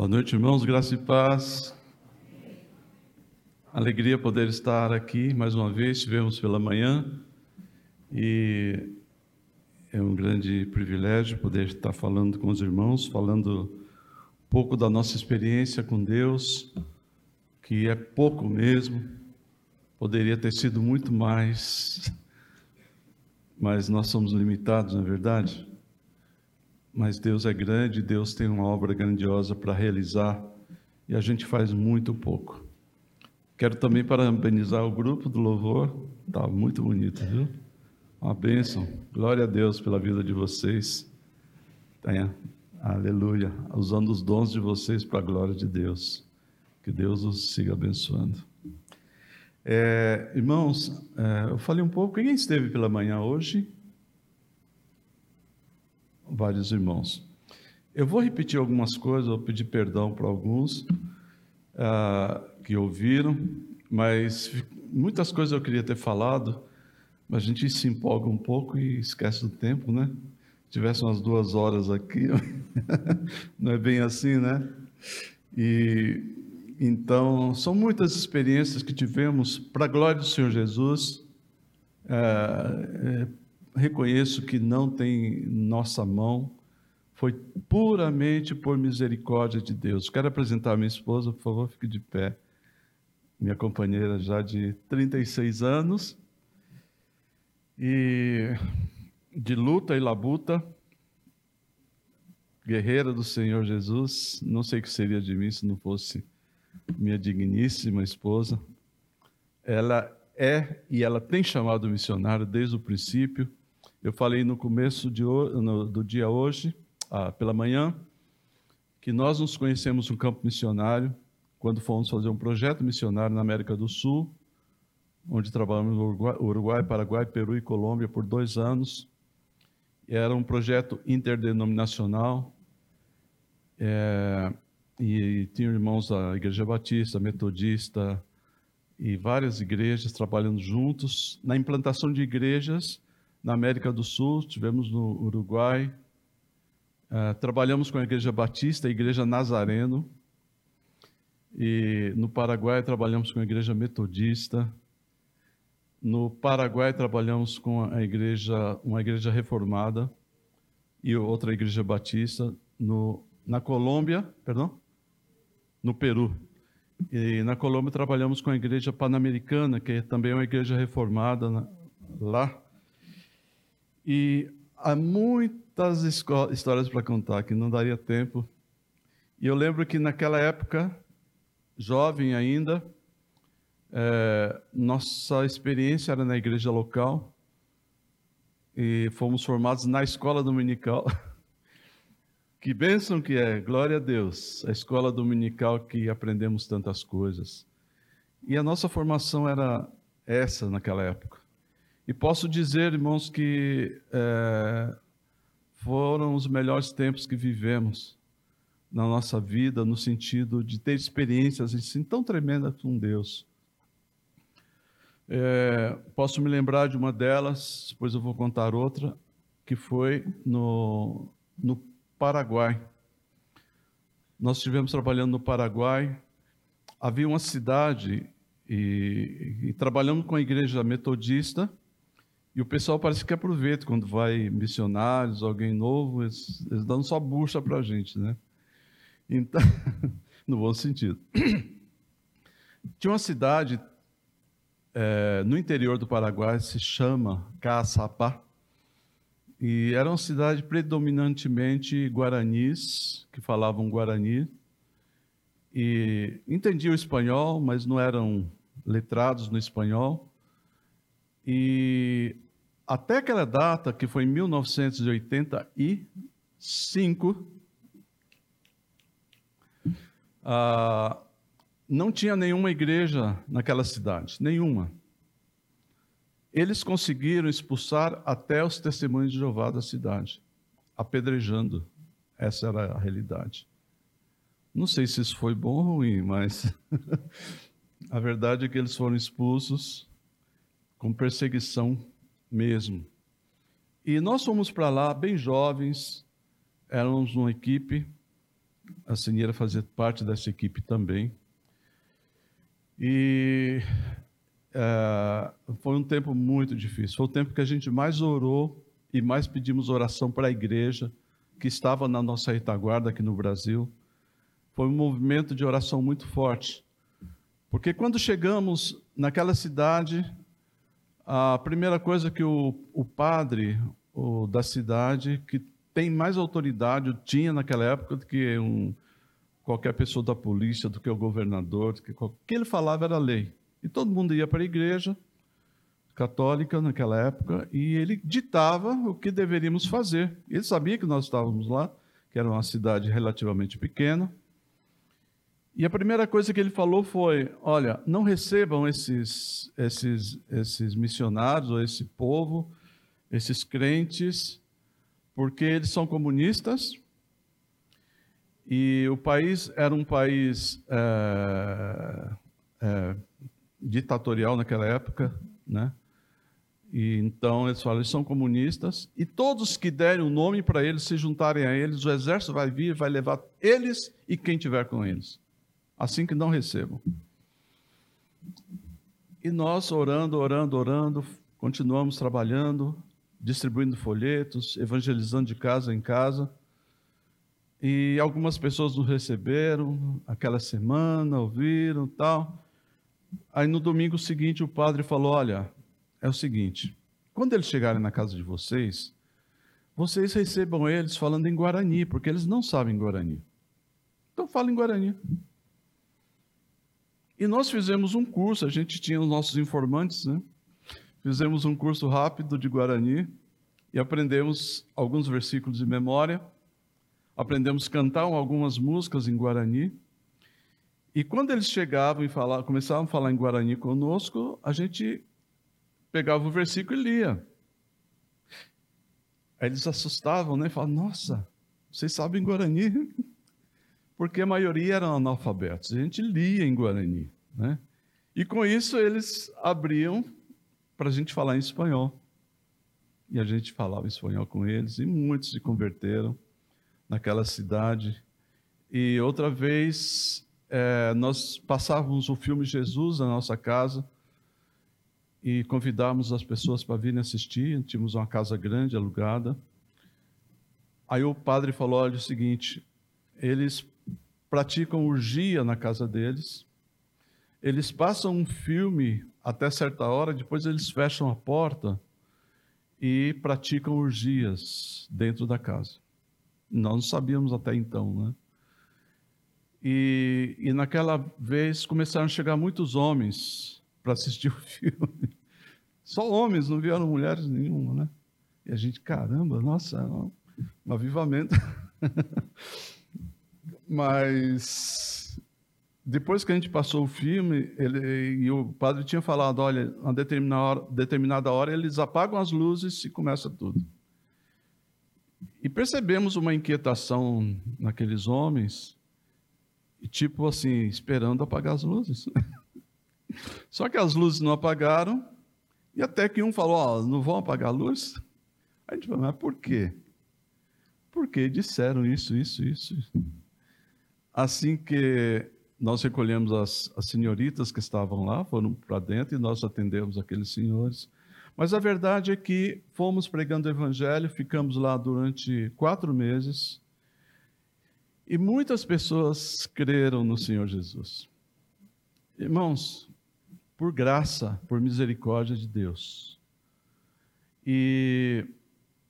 Boa noite, irmãos, graça e paz. Alegria poder estar aqui mais uma vez, estivemos pela manhã e é um grande privilégio poder estar falando com os irmãos, falando um pouco da nossa experiência com Deus, que é pouco mesmo, poderia ter sido muito mais, mas nós somos limitados, não é verdade? Mas Deus é grande, Deus tem uma obra grandiosa para realizar e a gente faz muito pouco. Quero também parabenizar o grupo do louvor, está muito bonito, viu? Uma bênção. Glória a Deus pela vida de vocês. Tenha, aleluia. Usando os dons de vocês para a glória de Deus. Que Deus os siga abençoando. É, irmãos, é, eu falei um pouco. Quem esteve pela manhã hoje? Vários irmãos. Eu vou repetir algumas coisas, vou pedir perdão para alguns uh, que ouviram, mas muitas coisas eu queria ter falado a gente se empolga um pouco e esquece do tempo, né? Tivesse umas duas horas aqui, não é bem assim, né? E então são muitas experiências que tivemos para a glória do Senhor Jesus. É, reconheço que não tem nossa mão, foi puramente por misericórdia de Deus. Quero apresentar a minha esposa, por favor, fique de pé. Minha companheira já de 36 anos e de luta e labuta, guerreira do Senhor Jesus. Não sei o que seria de mim se não fosse minha digníssima esposa. Ela é e ela tem chamado missionário desde o princípio. Eu falei no começo de, no, do dia hoje, ah, pela manhã, que nós nos conhecemos no campo missionário quando fomos fazer um projeto missionário na América do Sul onde trabalhamos no Uruguai, Paraguai, Peru e Colômbia por dois anos. Era um projeto interdenominacional é, e tinha irmãos da Igreja Batista, Metodista e várias igrejas trabalhando juntos na implantação de igrejas na América do Sul. Tivemos no Uruguai, é, trabalhamos com a Igreja Batista, a Igreja Nazareno. E no Paraguai trabalhamos com a Igreja Metodista, no Paraguai trabalhamos com a igreja, uma igreja reformada e outra igreja batista. No, na Colômbia, perdão, no Peru. E na Colômbia trabalhamos com a igreja pan-americana, que é também uma igreja reformada na, lá. E há muitas histórias para contar que não daria tempo. E eu lembro que naquela época, jovem ainda, é, nossa experiência era na igreja local e fomos formados na escola dominical. Que bênção que é, glória a Deus, a escola dominical que aprendemos tantas coisas. E a nossa formação era essa naquela época. E posso dizer, irmãos, que é, foram os melhores tempos que vivemos na nossa vida, no sentido de ter experiências assim tão tremendas com Deus. É, posso me lembrar de uma delas, depois eu vou contar outra, que foi no, no Paraguai. Nós estivemos trabalhando no Paraguai, havia uma cidade e, e trabalhamos com a igreja metodista, e o pessoal parece que aproveita quando vai missionários, alguém novo, eles, eles dão só bucha para a gente, né? Então, no bom sentido. Tinha uma cidade é, no interior do Paraguai se chama Caçapá. E era uma cidade predominantemente guaranis, que falavam guarani. E entendiam espanhol, mas não eram letrados no espanhol. E até aquela data, que foi em 1985, ah, não tinha nenhuma igreja naquela cidade, nenhuma. Eles conseguiram expulsar até os testemunhos de Jeová da cidade, apedrejando. Essa era a realidade. Não sei se isso foi bom ou ruim, mas a verdade é que eles foram expulsos com perseguição mesmo. E nós fomos para lá bem jovens, éramos uma equipe A Senhora fazia parte dessa equipe também. E é, foi um tempo muito difícil. Foi o tempo que a gente mais orou e mais pedimos oração para a igreja que estava na nossa retaguarda aqui no Brasil. Foi um movimento de oração muito forte. Porque quando chegamos naquela cidade, a primeira coisa que o, o padre o, da cidade, que tem mais autoridade, tinha naquela época do que um, qualquer pessoa da polícia, do que o governador, do que, o que ele falava era lei. E todo mundo ia para a igreja católica naquela época e ele ditava o que deveríamos fazer. Ele sabia que nós estávamos lá, que era uma cidade relativamente pequena. E a primeira coisa que ele falou foi: olha, não recebam esses, esses, esses missionários, ou esse povo, esses crentes, porque eles são comunistas. E o país era um país é, é, ditatorial naquela época, né? E então eles falam, eles são comunistas, e todos que derem o um nome para eles, se juntarem a eles, o exército vai vir, vai levar eles e quem tiver com eles. Assim que não recebam. E nós orando, orando, orando, continuamos trabalhando, distribuindo folhetos, evangelizando de casa em casa. E algumas pessoas nos receberam aquela semana, ouviram tal. Aí no domingo seguinte o padre falou: Olha, é o seguinte: quando eles chegarem na casa de vocês, vocês recebam eles falando em Guarani, porque eles não sabem Guarani. Então fala em Guarani. E nós fizemos um curso, a gente tinha os nossos informantes, né? Fizemos um curso rápido de Guarani e aprendemos alguns versículos de memória. Aprendemos a cantar algumas músicas em Guarani. E quando eles chegavam e falavam, começavam a falar em Guarani conosco, a gente pegava o versículo e lia. Aí eles assustavam, né? Falavam, nossa, vocês sabem Guarani? Porque a maioria eram analfabetos. A gente lia em Guarani, né? E com isso eles abriam para a gente falar em espanhol. E a gente falava espanhol com eles, e muitos se converteram naquela cidade. E outra vez, é, nós passávamos o filme Jesus na nossa casa e convidávamos as pessoas para virem assistir. Tínhamos uma casa grande alugada. Aí o padre falou: olha, é o seguinte, eles praticam urgia na casa deles, eles passam um filme até certa hora, depois eles fecham a porta e praticam urgias dentro da casa. Nós não sabíamos até então, né? E, e naquela vez começaram a chegar muitos homens para assistir o filme. Só homens, não vieram mulheres nenhuma, né? E a gente, caramba, nossa, é um, avivamento. Mas depois que a gente passou o filme, ele, e o padre tinha falado, olha, a determinada hora, determinada hora eles apagam as luzes e começa tudo. E percebemos uma inquietação naqueles homens, tipo assim, esperando apagar as luzes. Só que as luzes não apagaram, e até que um falou, ó, oh, não vão apagar a luz? A gente falou, mas por quê? Porque disseram isso, isso, isso. Assim que nós recolhemos as, as senhoritas que estavam lá, foram para dentro e nós atendemos aqueles senhores. Mas a verdade é que fomos pregando o evangelho, ficamos lá durante quatro meses e muitas pessoas creram no Senhor Jesus. Irmãos, por graça, por misericórdia de Deus. E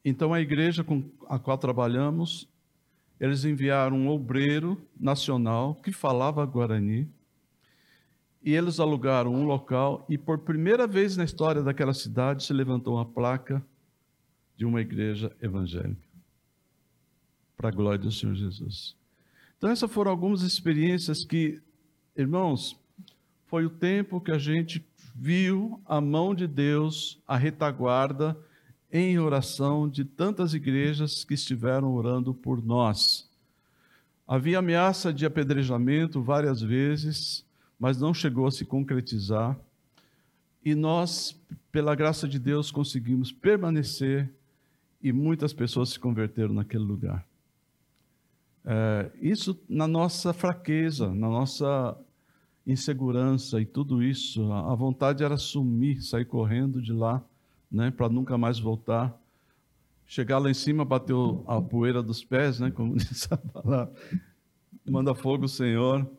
então a igreja com a qual trabalhamos eles enviaram um obreiro nacional que falava guarani, e eles alugaram um local, e por primeira vez na história daquela cidade se levantou uma placa de uma igreja evangélica, para a glória do Senhor Jesus. Então, essas foram algumas experiências que, irmãos, foi o tempo que a gente viu a mão de Deus, a retaguarda, em oração de tantas igrejas que estiveram orando por nós. Havia ameaça de apedrejamento várias vezes, mas não chegou a se concretizar. E nós, pela graça de Deus, conseguimos permanecer e muitas pessoas se converteram naquele lugar. É, isso na nossa fraqueza, na nossa insegurança e tudo isso, a vontade era sumir, sair correndo de lá, né, para nunca mais voltar. Chegar lá em cima, bater a poeira dos pés, né, como diz a palavra, manda fogo, Senhor.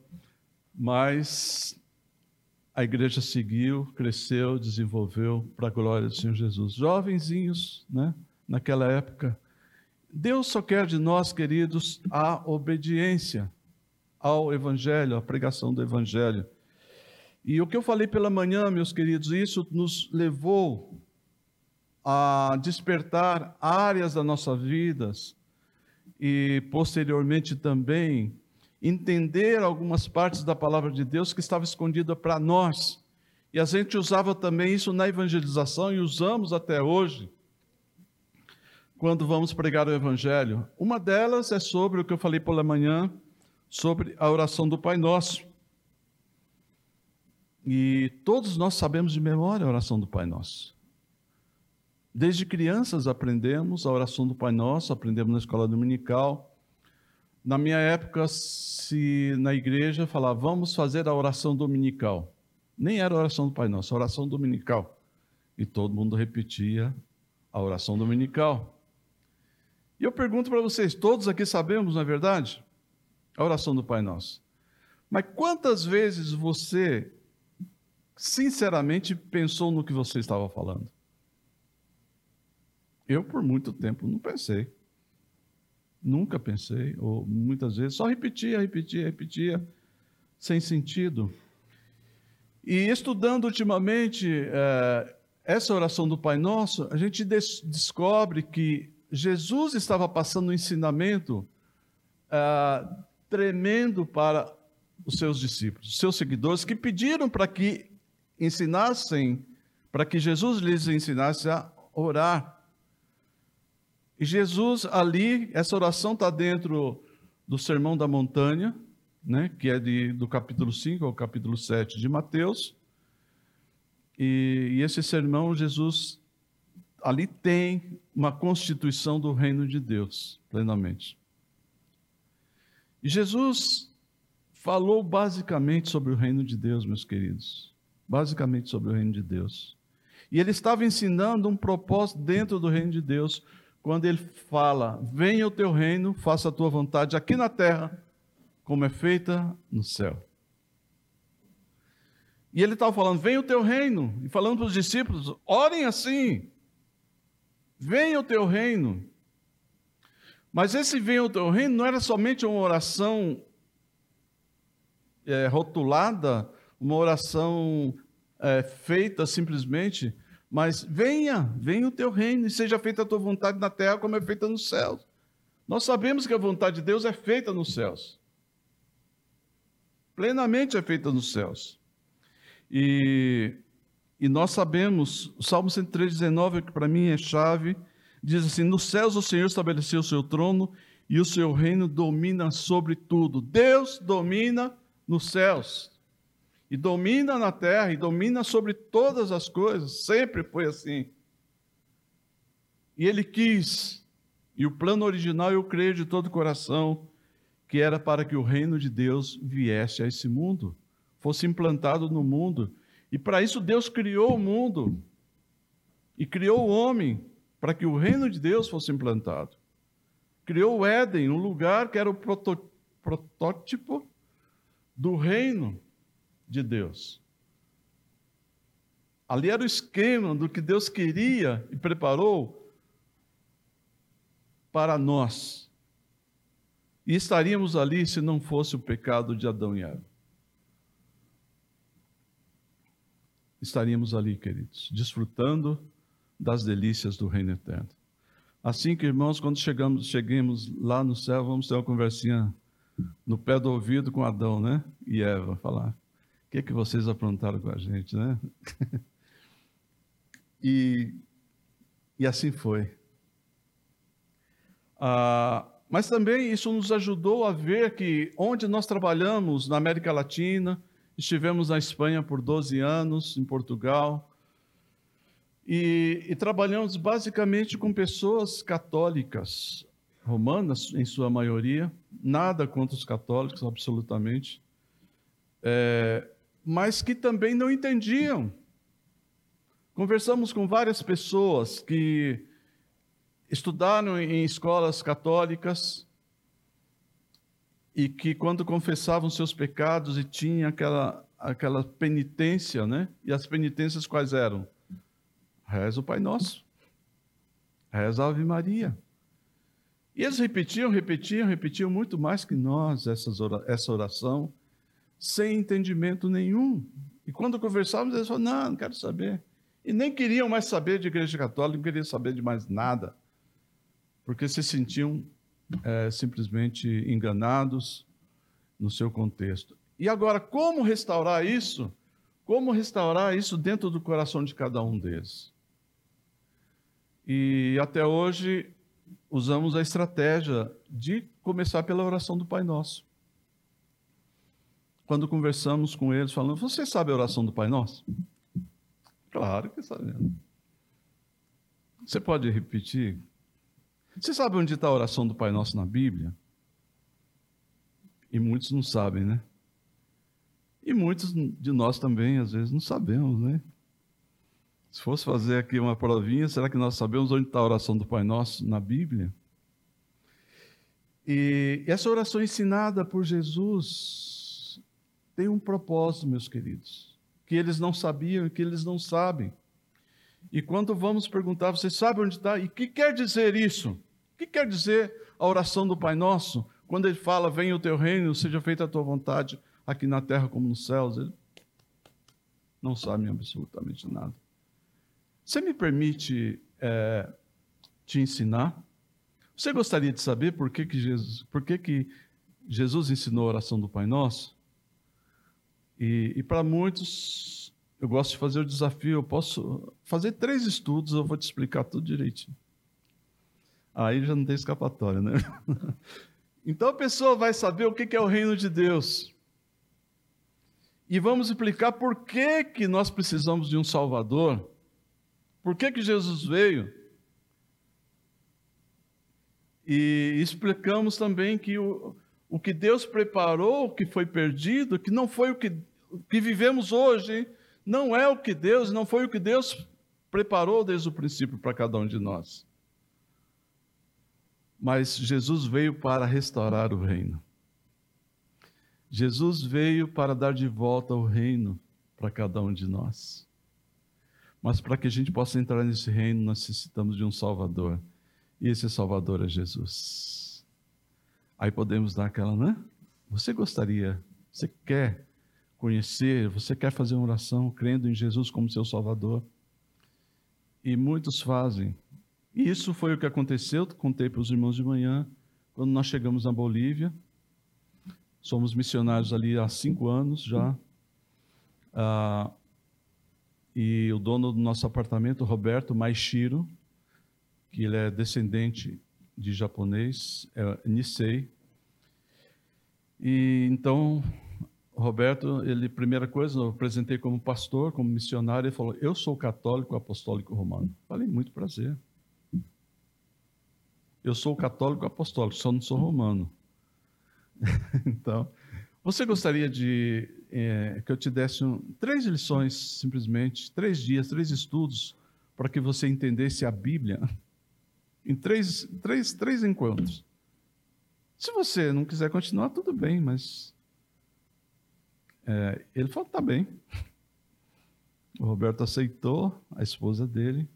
Mas a igreja seguiu, cresceu, desenvolveu para a glória do Senhor Jesus. Jovenzinhos, né, naquela época. Deus só quer de nós, queridos, a obediência ao Evangelho, à pregação do Evangelho. E o que eu falei pela manhã, meus queridos, isso nos levou a despertar áreas das nossas vidas e posteriormente também entender algumas partes da palavra de Deus que estava escondida para nós. E a gente usava também isso na evangelização e usamos até hoje quando vamos pregar o evangelho. Uma delas é sobre o que eu falei pela manhã, sobre a oração do Pai Nosso. E todos nós sabemos de memória a oração do Pai Nosso. Desde crianças aprendemos a oração do Pai Nosso, aprendemos na escola dominical. Na minha época, se na igreja falava, vamos fazer a oração dominical. Nem era a oração do Pai Nosso, a oração dominical. E todo mundo repetia a oração dominical. E eu pergunto para vocês, todos aqui sabemos, não é verdade? a oração do Pai Nosso. Mas quantas vezes você, sinceramente, pensou no que você estava falando? Eu, por muito tempo, não pensei. Nunca pensei, ou muitas vezes só repetia, repetia, repetia, sem sentido. E estudando ultimamente é, essa oração do Pai Nosso, a gente des descobre que Jesus estava passando um ensinamento é, tremendo para os seus discípulos, os seus seguidores, que pediram para que ensinassem, para que Jesus lhes ensinasse a orar. E Jesus ali, essa oração está dentro do Sermão da Montanha, né, que é de, do capítulo 5 ao capítulo 7 de Mateus. E, e esse sermão, Jesus ali tem uma constituição do reino de Deus, plenamente. E Jesus falou basicamente sobre o reino de Deus, meus queridos. Basicamente sobre o reino de Deus. E ele estava ensinando um propósito dentro do reino de Deus, quando ele fala: Venha o teu reino, faça a tua vontade aqui na terra, como é feita no céu. E ele estava falando: Venha o teu reino, e falando para os discípulos: orem assim. Venha o teu reino. Mas esse venha o teu reino não era somente uma oração é, rotulada, uma oração é, feita simplesmente, mas venha, venha o teu reino e seja feita a tua vontade na terra como é feita nos céus. Nós sabemos que a vontade de Deus é feita nos céus. Plenamente é feita nos céus. E, e nós sabemos, o Salmo 103,19, que para mim é chave, diz assim: Nos céus o Senhor estabeleceu o seu trono e o seu reino domina sobre tudo. Deus domina nos céus e domina na terra e domina sobre todas as coisas. Sempre foi assim. E ele quis, e o plano original eu creio de todo o coração, que era para que o reino de Deus viesse a esse mundo, fosse implantado no mundo. E para isso Deus criou o mundo e criou o homem para que o reino de Deus fosse implantado. Criou o Éden, um lugar que era o protótipo do reino de Deus. Ali era o esquema do que Deus queria e preparou para nós. E estaríamos ali se não fosse o pecado de Adão e Eva. Estaríamos ali, queridos, desfrutando das delícias do reino eterno. Assim que, irmãos, quando chegamos, cheguemos lá no céu, vamos ter uma conversinha no pé do ouvido com Adão, né? E Eva, falar: que, é que vocês aprontaram com a gente, né? e, e assim foi. Ah, mas também isso nos ajudou a ver que onde nós trabalhamos, na América Latina, estivemos na Espanha por 12 anos, em Portugal, e, e trabalhamos basicamente com pessoas católicas. romana, em sua maioria, nada contra os católicos, absolutamente, é, mas que também não entendiam. Conversamos com várias pessoas que estudaram em escolas católicas e que, quando confessavam seus pecados e tinham aquela, aquela penitência, né? E as penitências quais eram? Reza o Pai Nosso, reza a Ave Maria. E eles repetiam, repetiam, repetiam muito mais que nós essa oração, sem entendimento nenhum. E quando conversávamos, eles falavam: não, não quero saber. E nem queriam mais saber de igreja católica, não queriam saber de mais nada, porque se sentiam é, simplesmente enganados no seu contexto. E agora, como restaurar isso? Como restaurar isso dentro do coração de cada um deles? E até hoje usamos a estratégia de começar pela oração do Pai Nosso. Quando conversamos com eles, falando: Você sabe a oração do Pai Nosso? Claro que sabemos. Você pode repetir? Você sabe onde está a oração do Pai Nosso na Bíblia? E muitos não sabem, né? E muitos de nós também, às vezes, não sabemos, né? Se fosse fazer aqui uma provinha, será que nós sabemos onde está a oração do Pai Nosso na Bíblia? E essa oração ensinada por Jesus tem um propósito, meus queridos, que eles não sabiam e que eles não sabem. E quando vamos perguntar, você sabe onde está? E o que quer dizer isso? O que quer dizer a oração do Pai Nosso? Quando ele fala, venha o teu reino, seja feita a tua vontade, aqui na terra como nos céus, ele não sabe absolutamente nada. Você me permite é, te ensinar? Você gostaria de saber por que, que, Jesus, por que, que Jesus ensinou a oração do Pai Nosso? E, e para muitos, eu gosto de fazer o desafio, eu posso fazer três estudos, eu vou te explicar tudo direitinho. Aí já não tem escapatória, né? Então a pessoa vai saber o que é o reino de Deus. E vamos explicar por que, que nós precisamos de um Salvador por que, que Jesus veio? E explicamos também que o, o que Deus preparou, que foi perdido, que não foi o que, que vivemos hoje, não é o que Deus, não foi o que Deus preparou desde o princípio para cada um de nós. Mas Jesus veio para restaurar o reino. Jesus veio para dar de volta o reino para cada um de nós. Mas para que a gente possa entrar nesse reino, nós necessitamos de um Salvador. E esse Salvador é Jesus. Aí podemos dar aquela, né? Você gostaria, você quer conhecer, você quer fazer uma oração crendo em Jesus como seu Salvador? E muitos fazem. E isso foi o que aconteceu, contei para os irmãos de manhã, quando nós chegamos na Bolívia. Somos missionários ali há cinco anos já. Ah, e o dono do nosso apartamento, Roberto Maishiro, que ele é descendente de japonês, é Nisei. E então, Roberto, ele, primeira coisa, eu apresentei como pastor, como missionário, ele falou: Eu sou católico apostólico romano. Falei, muito prazer. Eu sou católico apostólico, só não sou romano. então, você gostaria de é, que eu te desse um, três lições, simplesmente, três dias, três estudos, para que você entendesse a Bíblia em três, três, três encontros? Se você não quiser continuar, tudo bem, mas. É, ele falou: tá bem. O Roberto aceitou, a esposa dele.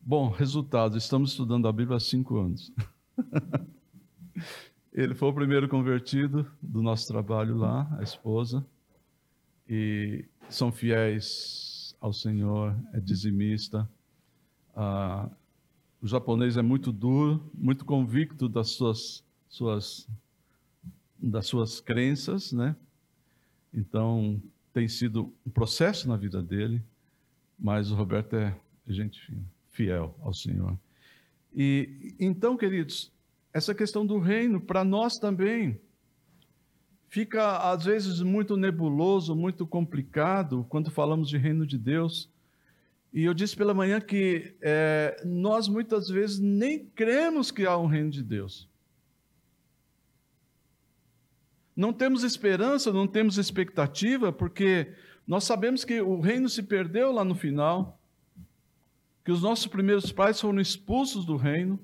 Bom, resultado: estamos estudando a Bíblia há cinco anos. Ele foi o primeiro convertido do nosso trabalho lá, a esposa, e são fiéis ao Senhor, é dizimista. Ah, o japonês é muito duro, muito convicto das suas, suas, das suas crenças, né? Então, tem sido um processo na vida dele, mas o Roberto é gente fiel ao Senhor. E então, queridos, essa questão do reino, para nós também, fica às vezes muito nebuloso, muito complicado quando falamos de reino de Deus. E eu disse pela manhã que é, nós muitas vezes nem cremos que há um reino de Deus. Não temos esperança, não temos expectativa, porque nós sabemos que o reino se perdeu lá no final, que os nossos primeiros pais foram expulsos do reino,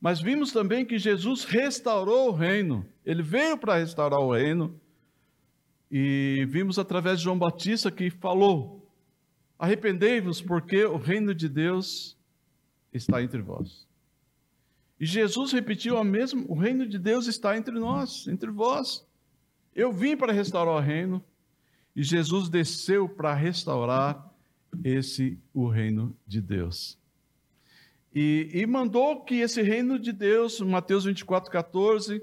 mas vimos também que Jesus restaurou o reino, ele veio para restaurar o reino, e vimos através de João Batista que falou: Arrependei-vos, porque o reino de Deus está entre vós. E Jesus repetiu a mesma: o reino de Deus está entre nós, entre vós. Eu vim para restaurar o reino, e Jesus desceu para restaurar esse o reino de Deus. E, e mandou que esse reino de Deus, Mateus 24, 14,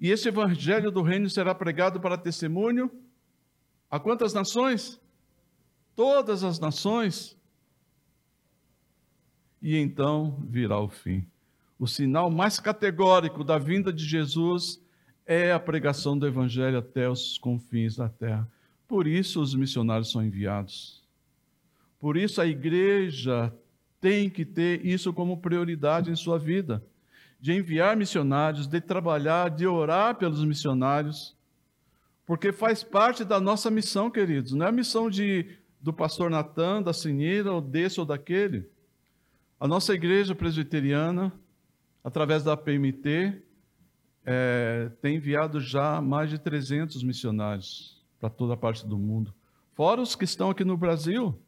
e esse evangelho do reino será pregado para testemunho a quantas nações? Todas as nações. E então virá o fim. O sinal mais categórico da vinda de Jesus é a pregação do evangelho até os confins da terra. Por isso os missionários são enviados. Por isso a igreja tem que ter isso como prioridade em sua vida de enviar missionários, de trabalhar, de orar pelos missionários, porque faz parte da nossa missão, queridos. Não é a missão de, do pastor Natan, da Sinira, ou desse ou daquele. A nossa igreja presbiteriana, através da PMT, é, tem enviado já mais de 300 missionários para toda a parte do mundo. Fora os que estão aqui no Brasil,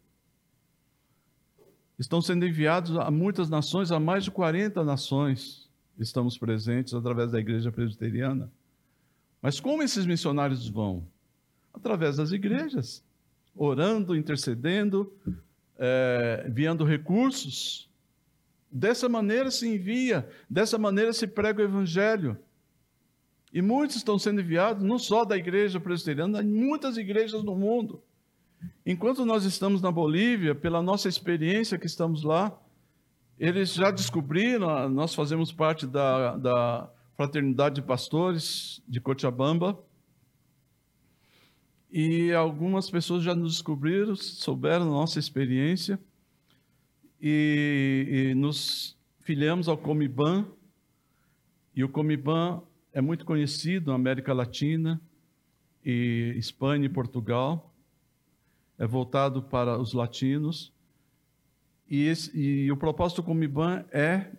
estão sendo enviados a muitas nações, a mais de 40 nações estamos presentes através da igreja presbiteriana. Mas como esses missionários vão? Através das igrejas, orando, intercedendo, é, enviando recursos. Dessa maneira se envia, dessa maneira se prega o evangelho. E muitos estão sendo enviados, não só da igreja presbiteriana, em muitas igrejas no mundo. Enquanto nós estamos na Bolívia, pela nossa experiência que estamos lá, eles já descobriram, nós fazemos parte da, da Fraternidade de Pastores de Cochabamba, e algumas pessoas já nos descobriram, souberam da nossa experiência, e, e nos filiamos ao Comiban, e o Comiban é muito conhecido na América Latina, e Espanha e Portugal, é voltado para os latinos, e, esse, e o propósito do Comiban é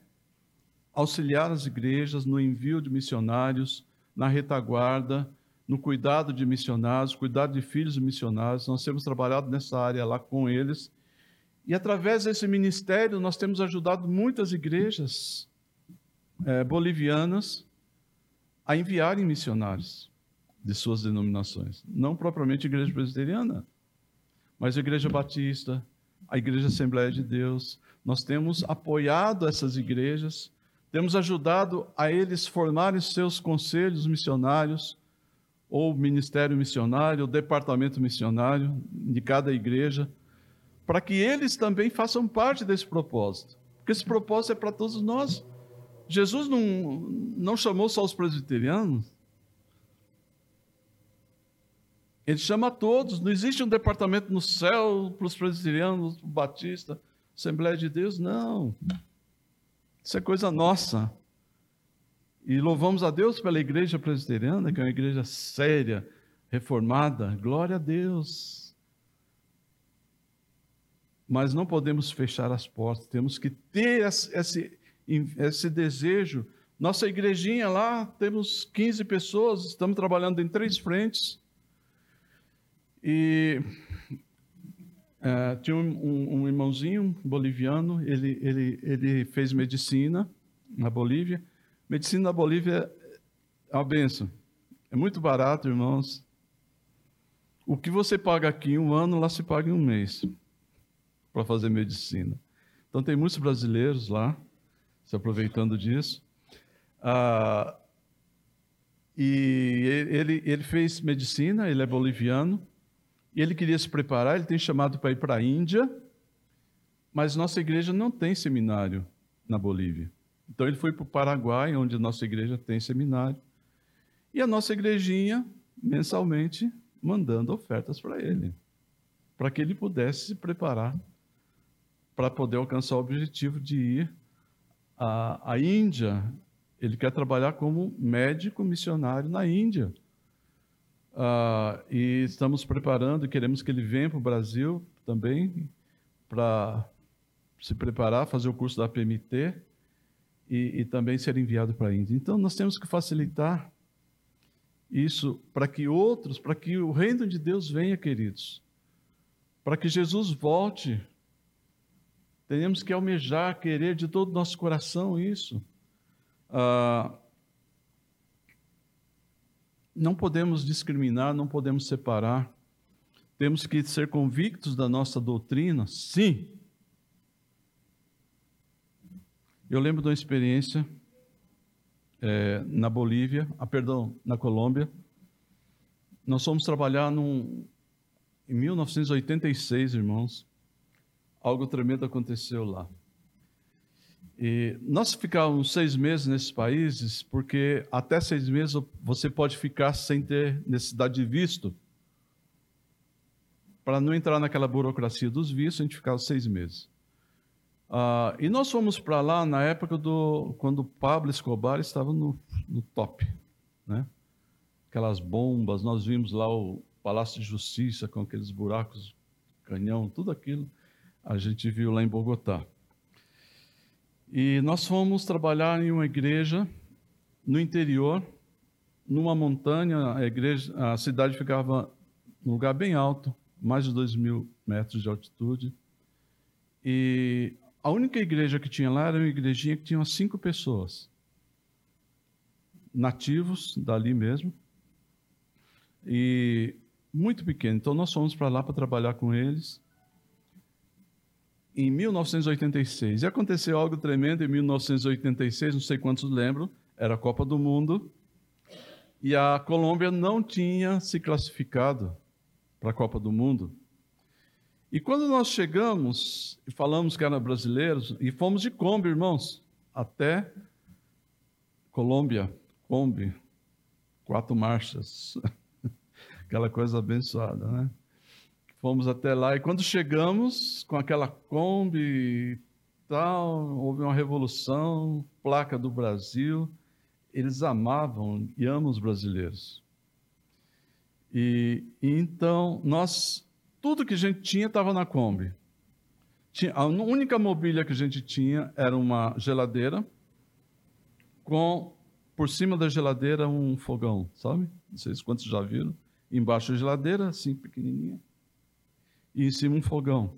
auxiliar as igrejas no envio de missionários, na retaguarda, no cuidado de missionários, cuidado de filhos de missionários. Nós temos trabalhado nessa área lá com eles. E através desse ministério, nós temos ajudado muitas igrejas é, bolivianas a enviarem missionários de suas denominações. Não propriamente igreja presbiteriana, mas igreja batista, a Igreja Assembleia de Deus. Nós temos apoiado essas igrejas, temos ajudado a eles formarem seus conselhos missionários, ou ministério missionário, ou departamento missionário de cada igreja, para que eles também façam parte desse propósito. Porque esse propósito é para todos nós. Jesus não, não chamou só os presbiterianos, Ele chama a todos. Não existe um departamento no céu para os presbiterianos, batista, Assembleia de Deus. Não. Isso é coisa nossa. E louvamos a Deus pela igreja presbiteriana, que é uma igreja séria, reformada. Glória a Deus. Mas não podemos fechar as portas, temos que ter esse, esse desejo. Nossa igrejinha lá, temos 15 pessoas, estamos trabalhando em três frentes. E uh, tinha um, um, irmãozinho boliviano, ele, ele, ele fez medicina na Bolívia. Medicina na Bolívia é uma benção. É muito barato, irmãos. O que você paga aqui em um ano, lá se paga em um mês para fazer medicina. Então, tem muitos brasileiros lá se aproveitando disso. Ah, e ele, ele fez medicina, ele é boliviano, e ele queria se preparar, ele tem chamado para ir para a Índia, mas nossa igreja não tem seminário na Bolívia. Então ele foi para o Paraguai, onde nossa igreja tem seminário, e a nossa igrejinha, mensalmente, mandando ofertas para ele, para que ele pudesse se preparar para poder alcançar o objetivo de ir à, à Índia. Ele quer trabalhar como médico missionário na Índia. Uh, e estamos preparando, queremos que ele venha para o Brasil também, para se preparar, fazer o curso da PMT e, e também ser enviado para a Índia. Então, nós temos que facilitar isso para que outros, para que o reino de Deus venha, queridos, para que Jesus volte. Tenhamos que almejar, querer de todo o nosso coração isso. Ah, não podemos discriminar, não podemos separar. Temos que ser convictos da nossa doutrina, sim. Eu lembro de uma experiência é, na Bolívia, ah, perdão, na Colômbia. Nós fomos trabalhar num, em 1986, irmãos. Algo tremendo aconteceu lá. E nós ficávamos seis meses nesses países, porque até seis meses você pode ficar sem ter necessidade de visto. Para não entrar naquela burocracia dos vistos, a gente ficava seis meses. Uh, e nós fomos para lá na época do quando Pablo Escobar estava no, no top, né? Aquelas bombas, nós vimos lá o Palácio de Justiça com aqueles buracos, canhão, tudo aquilo a gente viu lá em Bogotá. E nós fomos trabalhar em uma igreja no interior, numa montanha, a igreja, a cidade ficava num lugar bem alto, mais de dois mil metros de altitude. E a única igreja que tinha lá era uma igrejinha que tinha cinco pessoas. Nativos dali mesmo. E muito pequeno. Então nós fomos para lá para trabalhar com eles. Em 1986. E aconteceu algo tremendo em 1986, não sei quantos lembram, era a Copa do Mundo. E a Colômbia não tinha se classificado para a Copa do Mundo. E quando nós chegamos e falamos que eram brasileiros, e fomos de Kombi, irmãos, até Colômbia, Kombi, quatro marchas, aquela coisa abençoada, né? Fomos até lá e quando chegamos com aquela Kombi e tal, houve uma revolução, placa do Brasil, eles amavam e amam os brasileiros. E, e então nós tudo que a gente tinha estava na Kombi. Tinha, a única mobília que a gente tinha era uma geladeira com por cima da geladeira um fogão, sabe? Não sei se quantos já viram. Embaixo a geladeira, assim pequenininha, e em cima um fogão.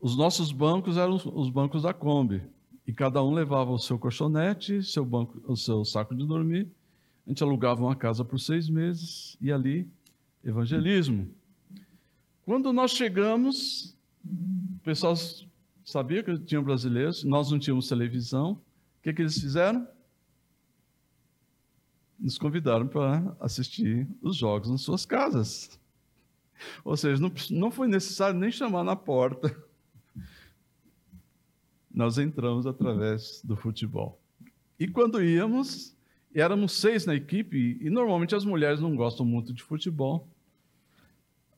Os nossos bancos eram os bancos da Kombi, e cada um levava o seu colchonete, seu banco, o seu saco de dormir. A gente alugava uma casa por seis meses e ali evangelismo. Quando nós chegamos, o pessoal sabia que tinham brasileiros, nós não tínhamos televisão. O que, que eles fizeram? Nos convidaram para assistir os jogos nas suas casas. Ou seja, não, não foi necessário nem chamar na porta. Nós entramos através do futebol. E quando íamos, éramos seis na equipe, e normalmente as mulheres não gostam muito de futebol.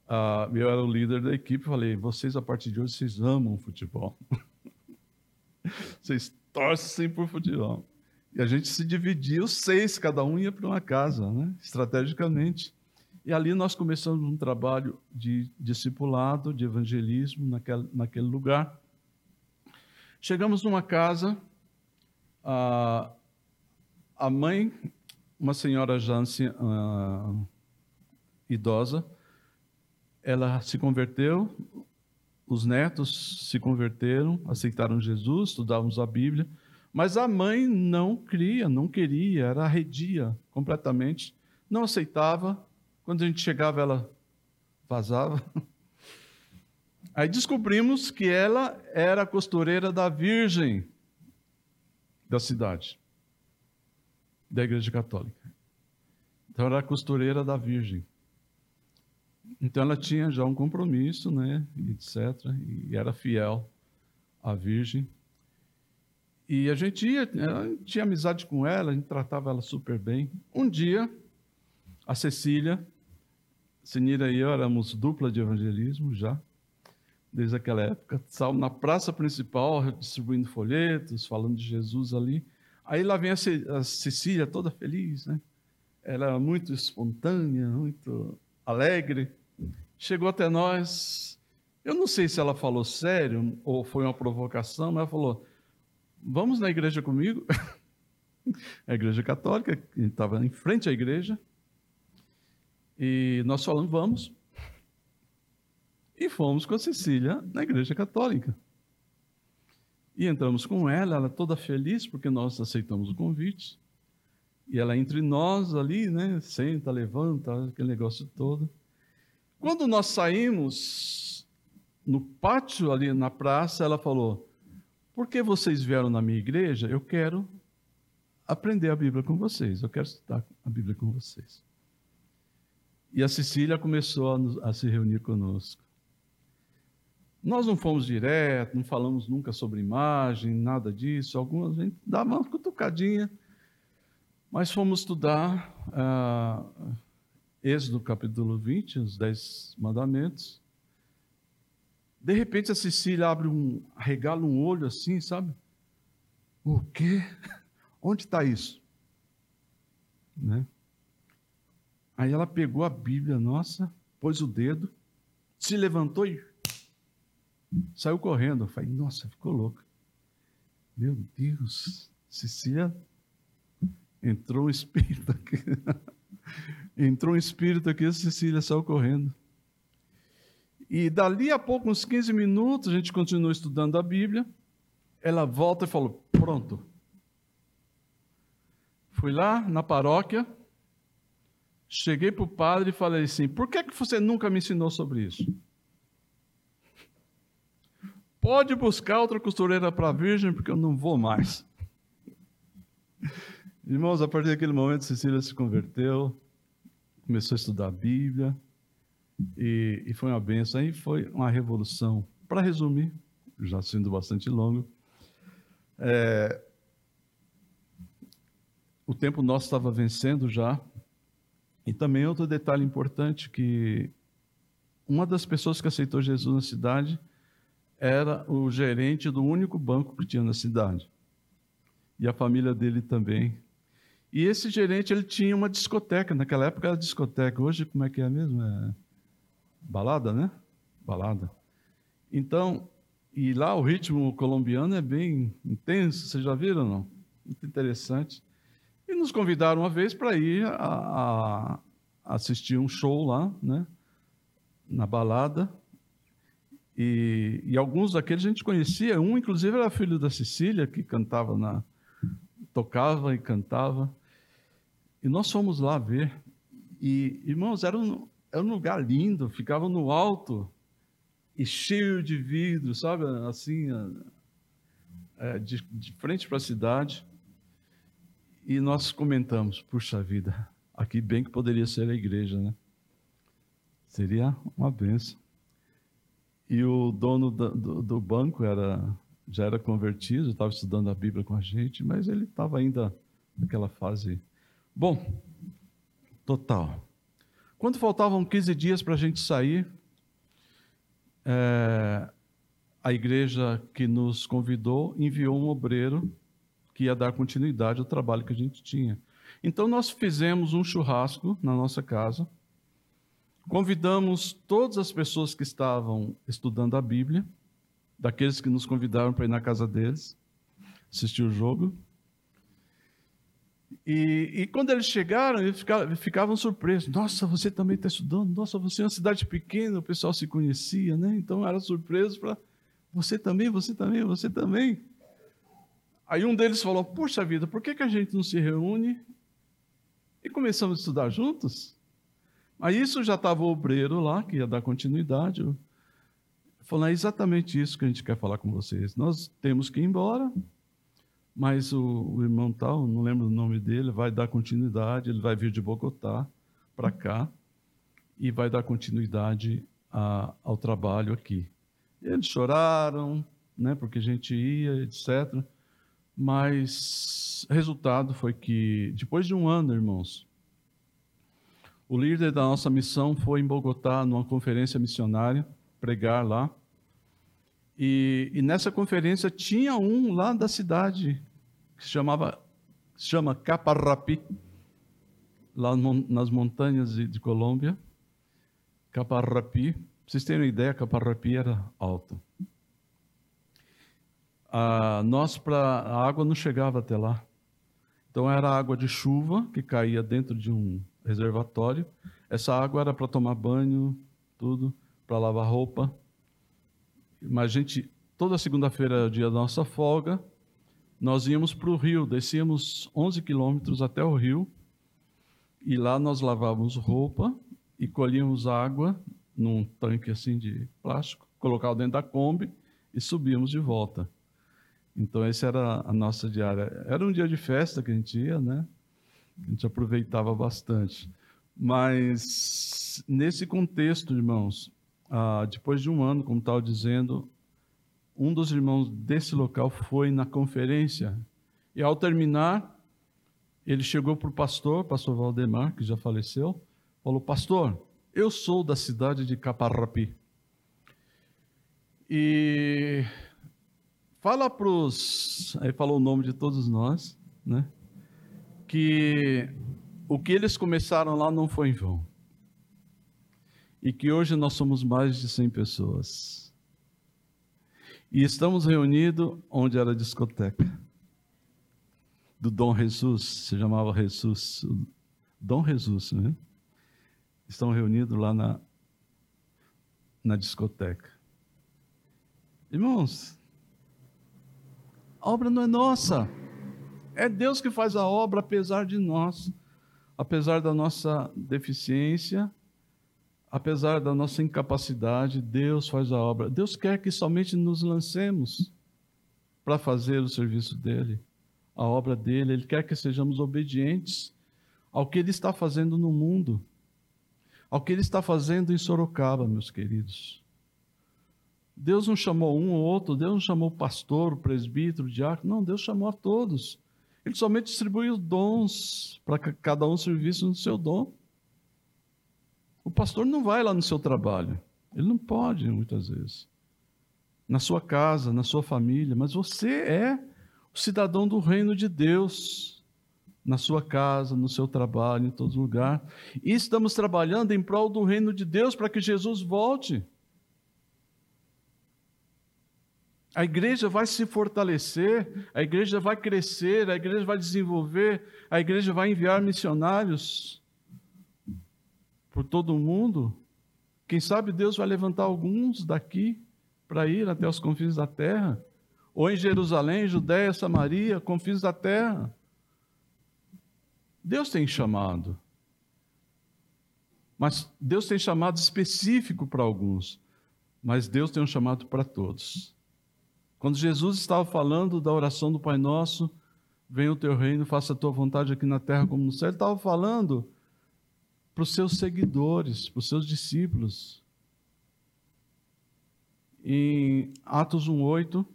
Uh, eu era o líder da equipe, falei, vocês a partir de hoje, vocês amam futebol. vocês torcem por futebol. E a gente se dividia, os seis, cada um ia para uma casa, né? estrategicamente. E ali nós começamos um trabalho de discipulado, de evangelismo naquele, naquele lugar. Chegamos numa casa, a, a mãe, uma senhora já uh, idosa, ela se converteu, os netos se converteram, aceitaram Jesus, estudávamos a Bíblia, mas a mãe não cria, não queria, era arredia completamente, não aceitava. Quando a gente chegava, ela vazava. Aí descobrimos que ela era costureira da Virgem da cidade, da Igreja Católica. Então, era costureira da Virgem. Então ela tinha já um compromisso, né, etc. E era fiel à Virgem. E a gente ia, tinha amizade com ela, a gente tratava ela super bem. Um dia, a Cecília, Senira e eu éramos dupla de evangelismo já. desde aquela época. Estavam na praça principal, distribuindo folhetos, falando de Jesus ali. Aí lá vem a Cecília, toda feliz, né? Ela era muito espontânea, muito alegre. Chegou até nós. Eu não sei se ela falou sério ou foi uma provocação, mas ela falou: Vamos na igreja comigo? a igreja católica, estava em frente à igreja. E nós falamos: Vamos. E fomos com a Cecília na igreja católica. E entramos com ela, ela toda feliz porque nós aceitamos o convite. E ela entre nós ali, né? Senta, levanta, aquele negócio todo. Quando nós saímos no pátio ali na praça, ela falou: Por que vocês vieram na minha igreja? Eu quero aprender a Bíblia com vocês, eu quero estudar a Bíblia com vocês. E a Cecília começou a, a se reunir conosco. Nós não fomos direto, não falamos nunca sobre imagem, nada disso. Algumas gente dava uma cutucadinha, mas fomos estudar uh, Êxodo capítulo 20, os Dez Mandamentos. De repente a Cecília abre um, regala um olho assim, sabe? O quê? Onde está isso? Né? Aí ela pegou a Bíblia nossa, pôs o dedo, se levantou e Saiu correndo. Eu falei, nossa, ficou louca. Meu Deus, Cecília, entrou um espírito aqui. entrou um espírito aqui, Cecília saiu correndo. E dali a pouco, uns 15 minutos, a gente continuou estudando a Bíblia. Ela volta e falou: Pronto. Fui lá na paróquia, cheguei para o padre e falei assim: Por que, que você nunca me ensinou sobre isso? Pode buscar outra costureira para a virgem, porque eu não vou mais. Irmãos, a partir daquele momento, Cecília se converteu, começou a estudar a Bíblia, e, e foi uma benção. Aí foi uma revolução. Para resumir, já sendo bastante longo, é, o tempo nosso estava vencendo já. E também outro detalhe importante que uma das pessoas que aceitou Jesus na cidade era o gerente do único banco que tinha na cidade. E a família dele também. E esse gerente, ele tinha uma discoteca. Naquela época era discoteca. Hoje, como é que é mesmo? É balada, né? Balada. Então, e lá o ritmo colombiano é bem intenso. Vocês já viram, não? Muito interessante. E nos convidaram uma vez para ir a, a assistir um show lá, né? Na balada. E, e, alguns daqueles a gente conhecia. Um, inclusive, era filho da Cecília, que cantava na. tocava e cantava. E nós fomos lá ver. E, irmãos, era um, era um lugar lindo, ficava no alto e cheio de vidro, sabe? Assim, é, de, de frente para a cidade. E nós comentamos: puxa vida, aqui bem que poderia ser a igreja, né? Seria uma benção. E o dono do, do banco era, já era convertido, estava estudando a Bíblia com a gente, mas ele estava ainda naquela fase. Bom, total. Quando faltavam 15 dias para a gente sair, é, a igreja que nos convidou enviou um obreiro que ia dar continuidade ao trabalho que a gente tinha. Então nós fizemos um churrasco na nossa casa Convidamos todas as pessoas que estavam estudando a Bíblia, daqueles que nos convidaram para ir na casa deles, assistir o jogo. E, e quando eles chegaram, eles ficavam, ficavam, surpresos. Nossa, você também está estudando? Nossa, você é uma cidade pequena, o pessoal se conhecia, né? Então era surpreso para você também, você também, você também. Aí um deles falou: Puxa vida, por que, que a gente não se reúne e começamos a estudar juntos? Aí isso já estava o obreiro lá, que ia dar continuidade. Falou, é exatamente isso que a gente quer falar com vocês. Nós temos que ir embora, mas o, o irmão tal, não lembro o nome dele, vai dar continuidade, ele vai vir de Bogotá para cá e vai dar continuidade a, ao trabalho aqui. E eles choraram, né, porque a gente ia, etc. Mas resultado foi que, depois de um ano, irmãos, o líder da nossa missão foi em Bogotá, numa conferência missionária, pregar lá. E, e, nessa conferência tinha um lá da cidade que se chamava se chama Caparrapi, lá nas montanhas de, de Colômbia. Caparrapi, vocês terem uma ideia, Caparrapi era alto. A, nós para a água não chegava até lá. Então era água de chuva que caía dentro de um reservatório. Essa água era para tomar banho, tudo, para lavar roupa. Mas a gente, toda segunda-feira é dia da nossa folga, nós íamos para o rio, descíamos 11 quilômetros até o rio, e lá nós lavávamos roupa e colhíamos água num tanque assim de plástico, colocava dentro da Kombi e subíamos de volta. Então, essa era a nossa diária. Era um dia de festa que a gente ia, né? A gente aproveitava bastante. Mas, nesse contexto, irmãos, ah, depois de um ano, como estava dizendo, um dos irmãos desse local foi na conferência e, ao terminar, ele chegou para o pastor, pastor Valdemar, que já faleceu, falou: Pastor, eu sou da cidade de Caparrapi. E fala para os. Aí falou o nome de todos nós, né? Que o que eles começaram lá não foi em vão e que hoje nós somos mais de 100 pessoas. E estamos reunidos onde era a discoteca. Do Dom Jesus, se chamava Jesus, Dom Jesus, né? Estão reunidos lá na, na discoteca. Irmãos, a obra não é nossa. É Deus que faz a obra apesar de nós, apesar da nossa deficiência, apesar da nossa incapacidade, Deus faz a obra. Deus quer que somente nos lancemos para fazer o serviço dele, a obra dele. Ele quer que sejamos obedientes ao que ele está fazendo no mundo, ao que ele está fazendo em Sorocaba, meus queridos. Deus não chamou um ou outro, Deus não chamou o pastor, o presbítero, o diácono, não, Deus chamou a todos. Ele somente distribuiu dons para cada um servisse no seu dom. O pastor não vai lá no seu trabalho. Ele não pode, muitas vezes. Na sua casa, na sua família, mas você é o cidadão do reino de Deus. Na sua casa, no seu trabalho, em todo lugar. E estamos trabalhando em prol do reino de Deus para que Jesus volte. A igreja vai se fortalecer, a igreja vai crescer, a igreja vai desenvolver, a igreja vai enviar missionários por todo o mundo. Quem sabe Deus vai levantar alguns daqui para ir até os confins da terra, ou em Jerusalém, Judéia, Samaria, confins da terra. Deus tem chamado. Mas Deus tem chamado específico para alguns, mas Deus tem um chamado para todos. Quando Jesus estava falando da oração do Pai Nosso, venha o teu reino, faça a tua vontade aqui na terra como no céu, ele estava falando para os seus seguidores, para os seus discípulos. Em Atos 1,8,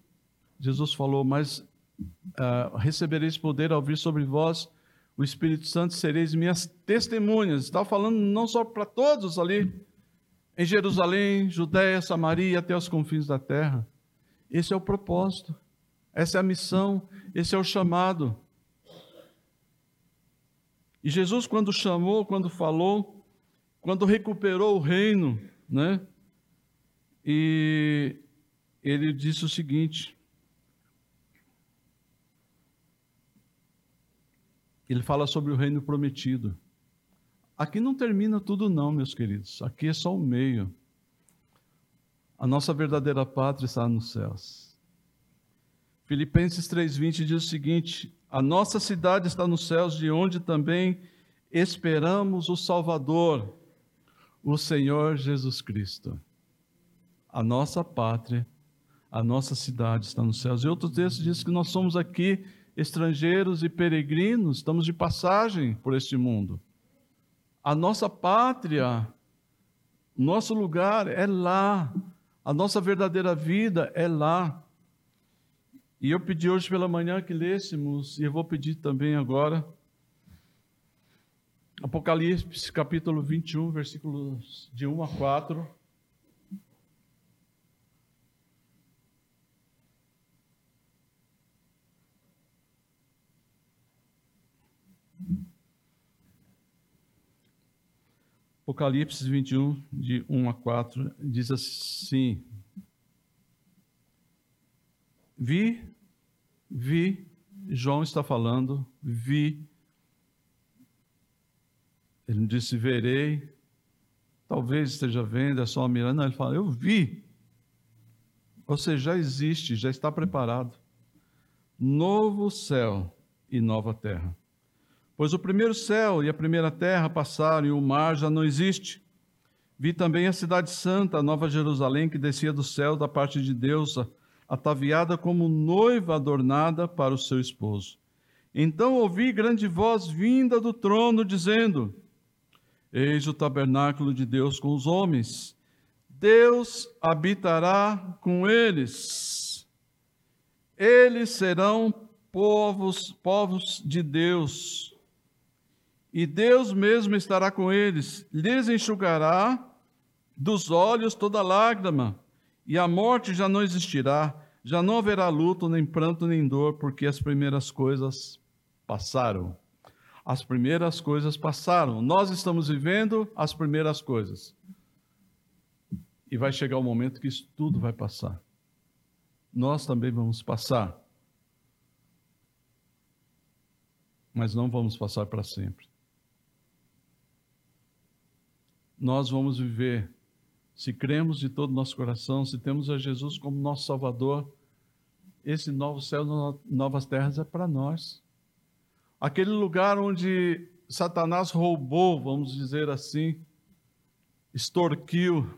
Jesus falou: Mas uh, recebereis poder ao vir sobre vós o Espírito Santo, sereis minhas testemunhas. Estava falando não só para todos ali, em Jerusalém, Judéia, Samaria, até os confins da terra. Esse é o propósito, essa é a missão, esse é o chamado. E Jesus, quando chamou, quando falou, quando recuperou o reino, né? E ele disse o seguinte: ele fala sobre o reino prometido. Aqui não termina tudo, não, meus queridos. Aqui é só o meio. A nossa verdadeira pátria está nos céus. Filipenses 3,20 diz o seguinte: a nossa cidade está nos céus, de onde também esperamos o Salvador, o Senhor Jesus Cristo. A nossa pátria, a nossa cidade está nos céus. E outro texto diz que nós somos aqui estrangeiros e peregrinos, estamos de passagem por este mundo. A nossa pátria, nosso lugar é lá, a nossa verdadeira vida é lá. E eu pedi hoje pela manhã que lêssemos, e eu vou pedir também agora, Apocalipse capítulo 21, versículos de 1 a 4. Apocalipse 21, de 1 a 4, diz assim: Vi, vi, João está falando, vi. Ele disse verei, talvez esteja vendo, é só mirando. Não, ele fala, eu vi. Ou seja, já existe, já está preparado. Novo céu e nova terra. Pois o primeiro céu e a primeira terra passaram e o mar já não existe. Vi também a cidade santa, a nova Jerusalém, que descia do céu da parte de Deus, ataviada como noiva adornada para o seu esposo. Então ouvi grande voz vinda do trono, dizendo: Eis o tabernáculo de Deus com os homens. Deus habitará com eles. Eles serão povos, povos de Deus. E Deus mesmo estará com eles, lhes enxugará dos olhos toda lágrima e a morte já não existirá, já não haverá luto, nem pranto, nem dor, porque as primeiras coisas passaram. As primeiras coisas passaram. Nós estamos vivendo as primeiras coisas. E vai chegar o momento que isso tudo vai passar. Nós também vamos passar. Mas não vamos passar para sempre. Nós vamos viver se cremos de todo o nosso coração, se temos a Jesus como nosso Salvador, esse novo céu, novas terras é para nós. Aquele lugar onde Satanás roubou, vamos dizer assim, extorquiu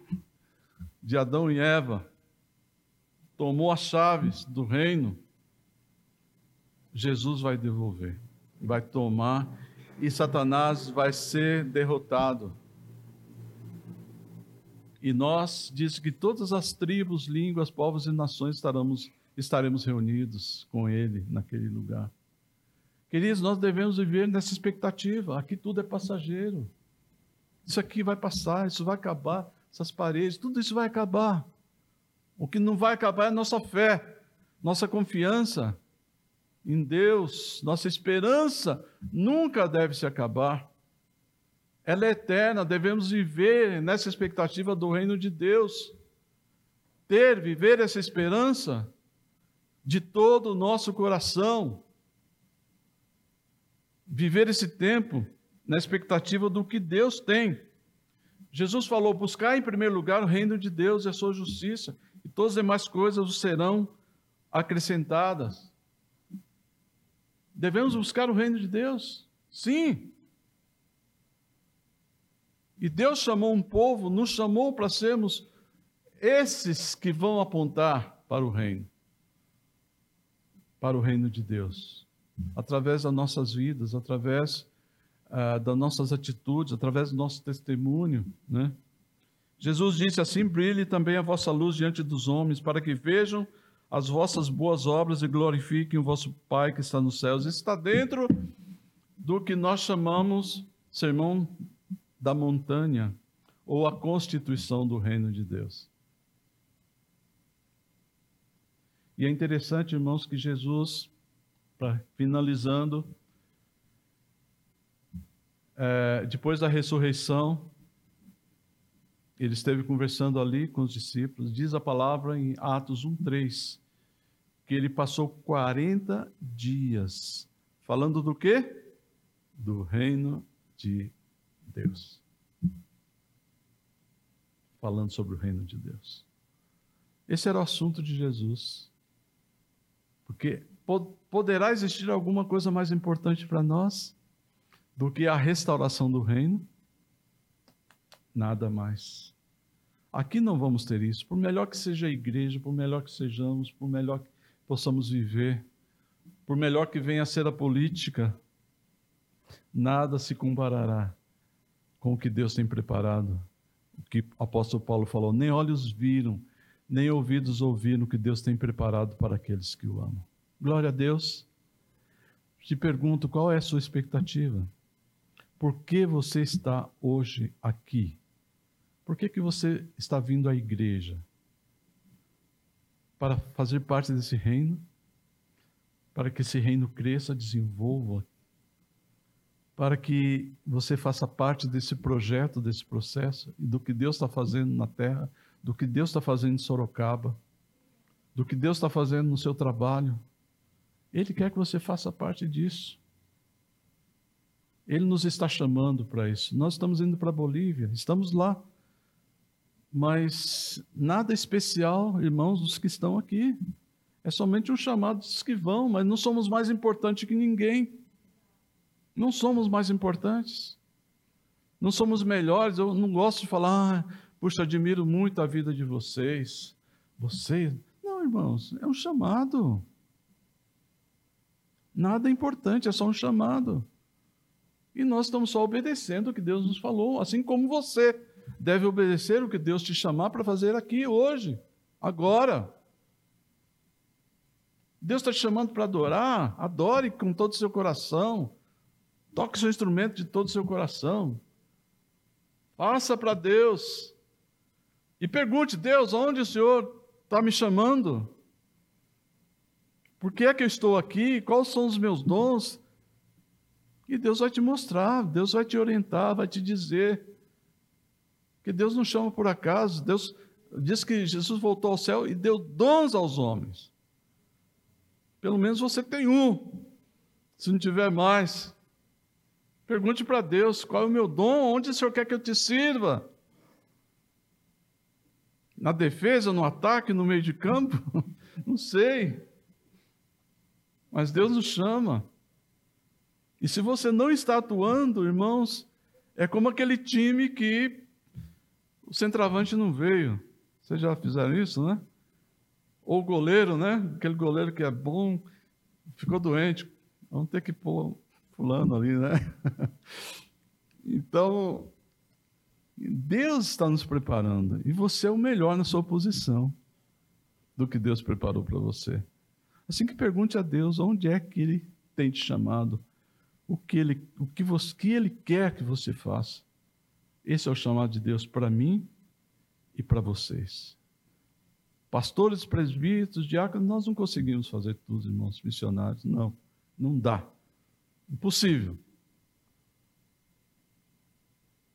de Adão e Eva, tomou as chaves do reino, Jesus vai devolver, vai tomar e Satanás vai ser derrotado. E nós, diz que todas as tribos, línguas, povos e nações estaremos, estaremos reunidos com Ele naquele lugar. Queridos, nós devemos viver nessa expectativa. Aqui tudo é passageiro. Isso aqui vai passar, isso vai acabar, essas paredes, tudo isso vai acabar. O que não vai acabar é a nossa fé, nossa confiança em Deus, nossa esperança nunca deve se acabar ela é eterna, devemos viver nessa expectativa do reino de Deus. Ter, viver essa esperança de todo o nosso coração. Viver esse tempo na expectativa do que Deus tem. Jesus falou: buscar em primeiro lugar o reino de Deus e a sua justiça, e todas as demais coisas serão acrescentadas. Devemos buscar o reino de Deus? Sim. E Deus chamou um povo, nos chamou para sermos esses que vão apontar para o reino, para o reino de Deus, através das nossas vidas, através uh, das nossas atitudes, através do nosso testemunho, né? Jesus disse assim: brilhe também a vossa luz diante dos homens, para que vejam as vossas boas obras e glorifiquem o vosso Pai que está nos céus. Isso está dentro do que nós chamamos sermão da montanha ou a constituição do reino de Deus. E é interessante, irmãos, que Jesus, para finalizando, é, depois da ressurreição, ele esteve conversando ali com os discípulos, diz a palavra em Atos 1,3, que ele passou 40 dias falando do quê? Do reino de Deus. Falando sobre o reino de Deus. Esse era o assunto de Jesus. Porque poderá existir alguma coisa mais importante para nós do que a restauração do reino? Nada mais. Aqui não vamos ter isso. Por melhor que seja a igreja, por melhor que sejamos, por melhor que possamos viver, por melhor que venha a ser a política, nada se comparará com o que Deus tem preparado. O que o apóstolo Paulo falou: nem olhos viram, nem ouvidos ouviram o que Deus tem preparado para aqueles que o amam. Glória a Deus. Te pergunto qual é a sua expectativa? Por que você está hoje aqui? Por que, que você está vindo à igreja? Para fazer parte desse reino? Para que esse reino cresça, desenvolva, para que você faça parte desse projeto, desse processo, e do que Deus está fazendo na terra, do que Deus está fazendo em Sorocaba, do que Deus está fazendo no seu trabalho. Ele quer que você faça parte disso. Ele nos está chamando para isso. Nós estamos indo para a Bolívia, estamos lá. Mas nada especial, irmãos, dos que estão aqui. É somente um chamado dos que vão, mas não somos mais importantes que ninguém. Não somos mais importantes. Não somos melhores. Eu não gosto de falar, ah, puxa, admiro muito a vida de vocês. Vocês. Não, irmãos, é um chamado. Nada é importante, é só um chamado. E nós estamos só obedecendo o que Deus nos falou, assim como você deve obedecer o que Deus te chamar para fazer aqui hoje, agora. Deus está te chamando para adorar, adore com todo o seu coração. Toque seu instrumento de todo o seu coração. Faça para Deus. E pergunte, Deus, onde o Senhor está me chamando? Por que é que eu estou aqui? Quais são os meus dons? E Deus vai te mostrar, Deus vai te orientar, vai te dizer. Que Deus não chama por acaso. Deus diz que Jesus voltou ao céu e deu dons aos homens. Pelo menos você tem um. Se não tiver mais, Pergunte para Deus qual é o meu dom, onde o Senhor quer que eu te sirva? Na defesa, no ataque, no meio de campo? Não sei. Mas Deus nos chama. E se você não está atuando, irmãos, é como aquele time que o centroavante não veio. Vocês já fizeram isso, né? Ou o goleiro, né? Aquele goleiro que é bom, ficou doente. Vamos ter que pôr fulano ali, né? Então, Deus está nos preparando e você é o melhor na sua posição do que Deus preparou para você. Assim que pergunte a Deus onde é que Ele tem te chamado, o que Ele, o que, você, que ele quer que você faça. Esse é o chamado de Deus para mim e para vocês. Pastores, presbíteros, diáconos, nós não conseguimos fazer tudo, irmãos missionários. Não, não dá. Impossível.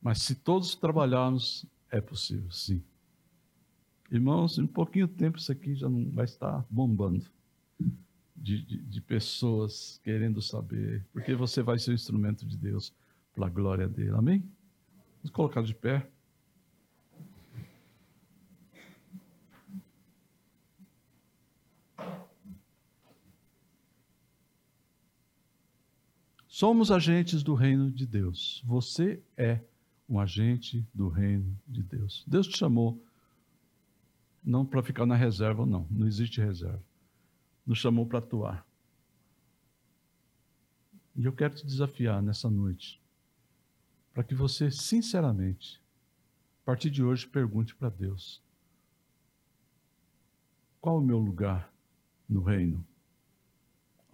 Mas se todos trabalharmos, é possível, sim. Irmãos, em pouquinho tempo isso aqui já não vai estar bombando de, de, de pessoas querendo saber, porque você vai ser o instrumento de Deus para a glória dele. Amém? Vamos colocar de pé. Somos agentes do reino de Deus. Você é um agente do reino de Deus. Deus te chamou não para ficar na reserva, não. Não existe reserva. Nos chamou para atuar. E eu quero te desafiar nessa noite, para que você, sinceramente, a partir de hoje, pergunte para Deus: qual o meu lugar no reino?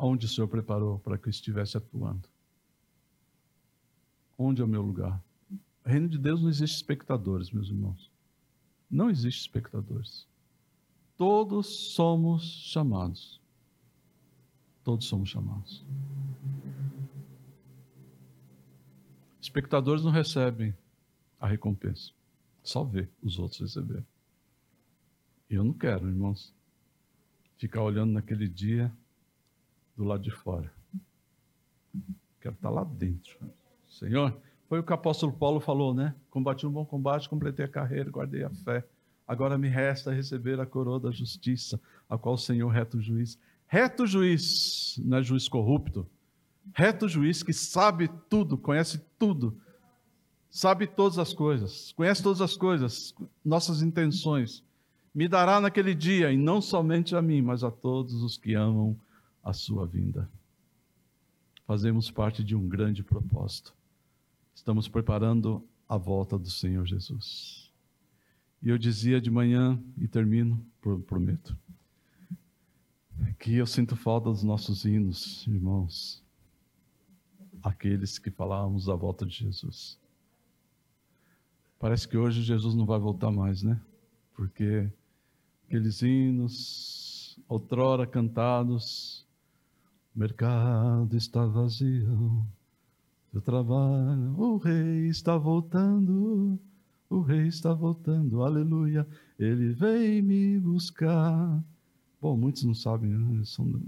Onde o Senhor preparou para que eu estivesse atuando? Onde é o meu lugar? No reino de Deus não existe espectadores, meus irmãos. Não existe espectadores. Todos somos chamados. Todos somos chamados. Espectadores não recebem a recompensa. Só vê os outros receber. Eu não quero, irmãos, ficar olhando naquele dia do lado de fora. Quero estar lá dentro. Senhor, foi o que o apóstolo Paulo falou, né? Combati um bom combate, completei a carreira, guardei a fé. Agora me resta receber a coroa da justiça, a qual o Senhor, reto juiz. Reto juiz, não é juiz corrupto. Reto juiz que sabe tudo, conhece tudo, sabe todas as coisas, conhece todas as coisas, nossas intenções. Me dará naquele dia, e não somente a mim, mas a todos os que amam a sua vinda. Fazemos parte de um grande propósito. Estamos preparando a volta do Senhor Jesus. E eu dizia de manhã, e termino, prometo, que eu sinto falta dos nossos hinos, irmãos, aqueles que falávamos da volta de Jesus. Parece que hoje Jesus não vai voltar mais, né? Porque aqueles hinos, outrora cantados, mercado está vazio, do trabalho. O rei está voltando, o rei está voltando, aleluia. Ele vem me buscar. Bom, muitos não sabem, né? São...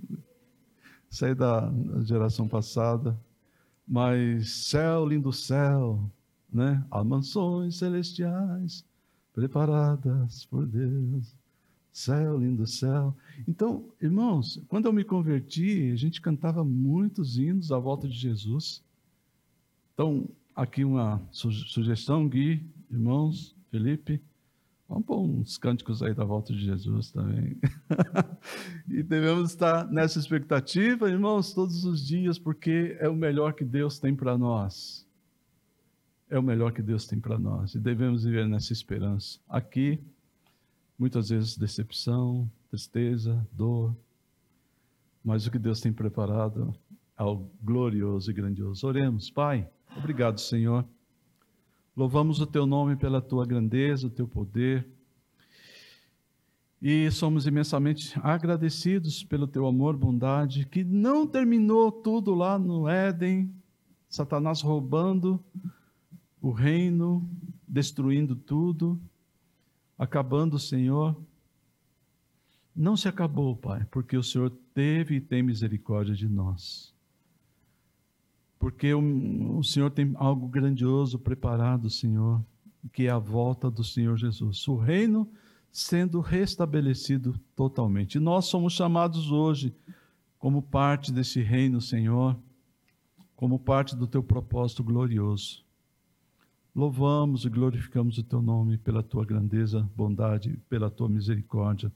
isso aí da geração passada. Mas céu, lindo céu, né? Há mansões celestiais preparadas por Deus. Céu, lindo céu. Então, irmãos, quando eu me converti, a gente cantava muitos hinos à volta de Jesus. Então, aqui uma sugestão, Gui, irmãos, Felipe, vamos pôr uns cânticos aí da volta de Jesus também. e devemos estar nessa expectativa, irmãos, todos os dias, porque é o melhor que Deus tem para nós. É o melhor que Deus tem para nós e devemos viver nessa esperança. Aqui, muitas vezes decepção, tristeza, dor, mas o que Deus tem preparado é o glorioso e grandioso. Oremos, Pai. Obrigado, Senhor. Louvamos o teu nome pela tua grandeza, o teu poder. E somos imensamente agradecidos pelo teu amor, bondade, que não terminou tudo lá no Éden, Satanás roubando o reino, destruindo tudo, acabando, Senhor. Não se acabou, Pai, porque o Senhor teve e tem misericórdia de nós porque o, Senhor tem algo grandioso preparado, Senhor, que é a volta do Senhor Jesus. O reino sendo restabelecido totalmente. Nós somos chamados hoje como parte desse reino, Senhor, como parte do teu propósito glorioso. Louvamos e glorificamos o teu nome pela tua grandeza, bondade, pela tua misericórdia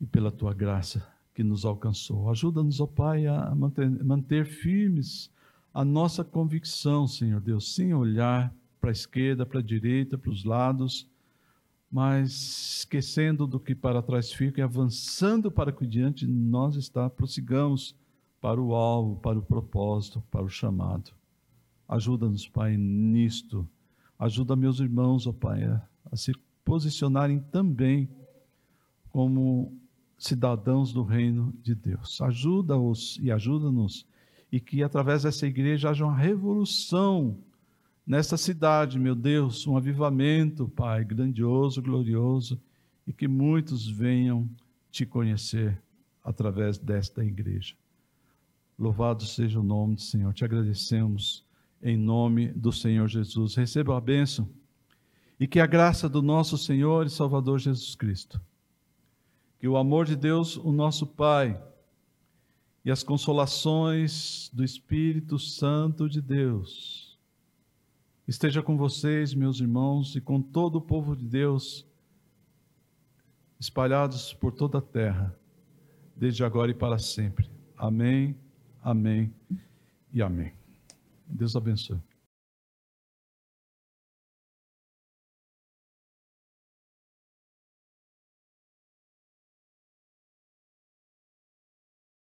e pela tua graça que nos alcançou. Ajuda-nos, ó Pai, a manter, manter firmes a nossa convicção, Senhor Deus, sem olhar para a esquerda, para a direita, para os lados, mas esquecendo do que para trás fica e avançando para que diante nós está, prossigamos para o alvo, para o propósito, para o chamado. Ajuda-nos, Pai, nisto. Ajuda meus irmãos, ó Pai, a, a se posicionarem também como cidadãos do reino de Deus. Ajuda-os e ajuda-nos, e que através dessa igreja haja uma revolução nessa cidade, meu Deus, um avivamento, Pai, grandioso, glorioso, e que muitos venham te conhecer através desta igreja. Louvado seja o nome do Senhor. Te agradecemos em nome do Senhor Jesus. Receba a bênção e que a graça do nosso Senhor e Salvador Jesus Cristo que o amor de Deus, o nosso Pai, e as consolações do Espírito Santo de Deus esteja com vocês, meus irmãos, e com todo o povo de Deus espalhados por toda a terra, desde agora e para sempre. Amém, amém e amém. Deus abençoe.